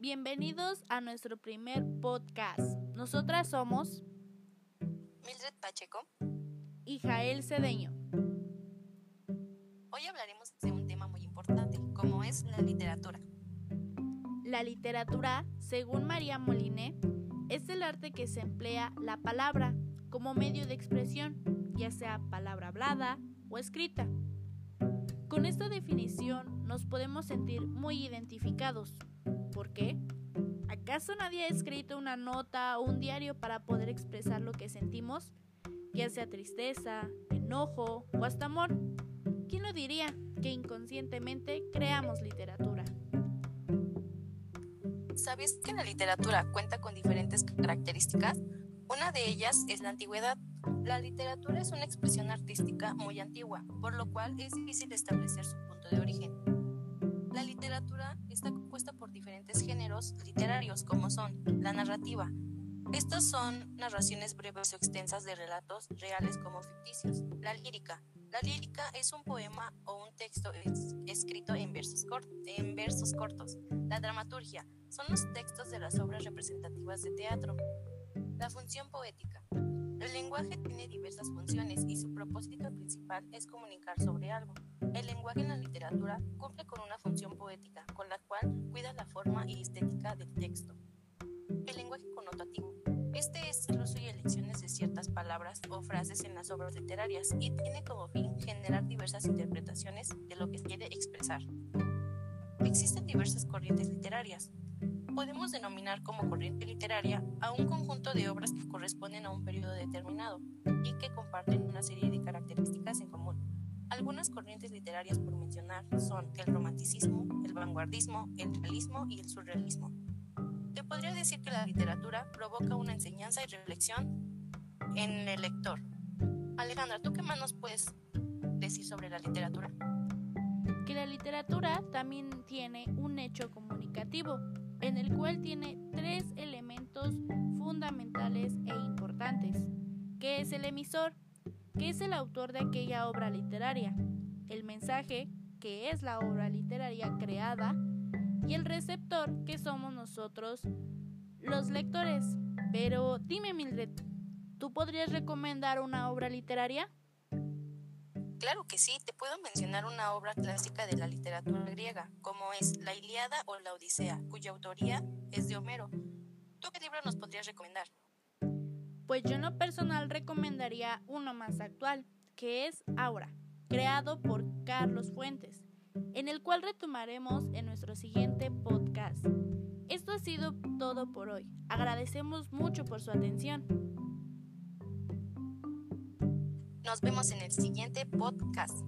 Bienvenidos a nuestro primer podcast. Nosotras somos Mildred Pacheco y Jael Cedeño. Hoy hablaremos de un tema muy importante, como es la literatura. La literatura, según María Moliné, es el arte que se emplea la palabra como medio de expresión, ya sea palabra hablada o escrita. Con esta definición nos podemos sentir muy identificados. ¿Por qué? ¿Acaso nadie ha escrito una nota o un diario para poder expresar lo que sentimos? Ya sea tristeza, enojo o hasta amor. ¿Quién lo diría que inconscientemente creamos literatura? ¿Sabes que la literatura cuenta con diferentes características? Una de ellas es la antigüedad. La literatura es una expresión artística muy antigua, por lo cual es difícil establecer su literarios como son la narrativa. Estos son narraciones breves o extensas de relatos reales como ficticios. La lírica. La lírica es un poema o un texto escrito en versos, en versos cortos. La dramaturgia son los textos de las obras representativas de teatro. La función poética. El lenguaje tiene diversas funciones y su propósito principal es comunicar sobre algo. El lenguaje en la literatura cumple con una función poética, cual cuida la forma y estética del texto. El lenguaje connotativo. Este es el uso y elecciones de ciertas palabras o frases en las obras literarias y tiene como fin generar diversas interpretaciones de lo que quiere expresar. Existen diversas corrientes literarias, podemos denominar como corriente literaria a un conjunto de obras que corresponden a un periodo determinado y que comparten una serie de características corrientes literarias por mencionar son el romanticismo, el vanguardismo, el realismo y el surrealismo. Te podría decir que la literatura provoca una enseñanza y reflexión en el lector. Alejandra, ¿tú qué más nos puedes decir sobre la literatura? Que la literatura también tiene un hecho comunicativo en el cual tiene tres elementos fundamentales e importantes, que es el emisor, que es el autor de aquella obra literaria, el mensaje, que es la obra literaria creada, y el receptor, que somos nosotros, los lectores. Pero dime, Mildred, ¿tú podrías recomendar una obra literaria? Claro que sí, te puedo mencionar una obra clásica de la literatura griega, como es La Iliada o La Odisea, cuya autoría es de Homero. ¿Tú qué libro nos podrías recomendar? Pues yo en lo personal recomendaría uno más actual, que es Aura, creado por Carlos Fuentes, en el cual retomaremos en nuestro siguiente podcast. Esto ha sido todo por hoy. Agradecemos mucho por su atención. Nos vemos en el siguiente podcast.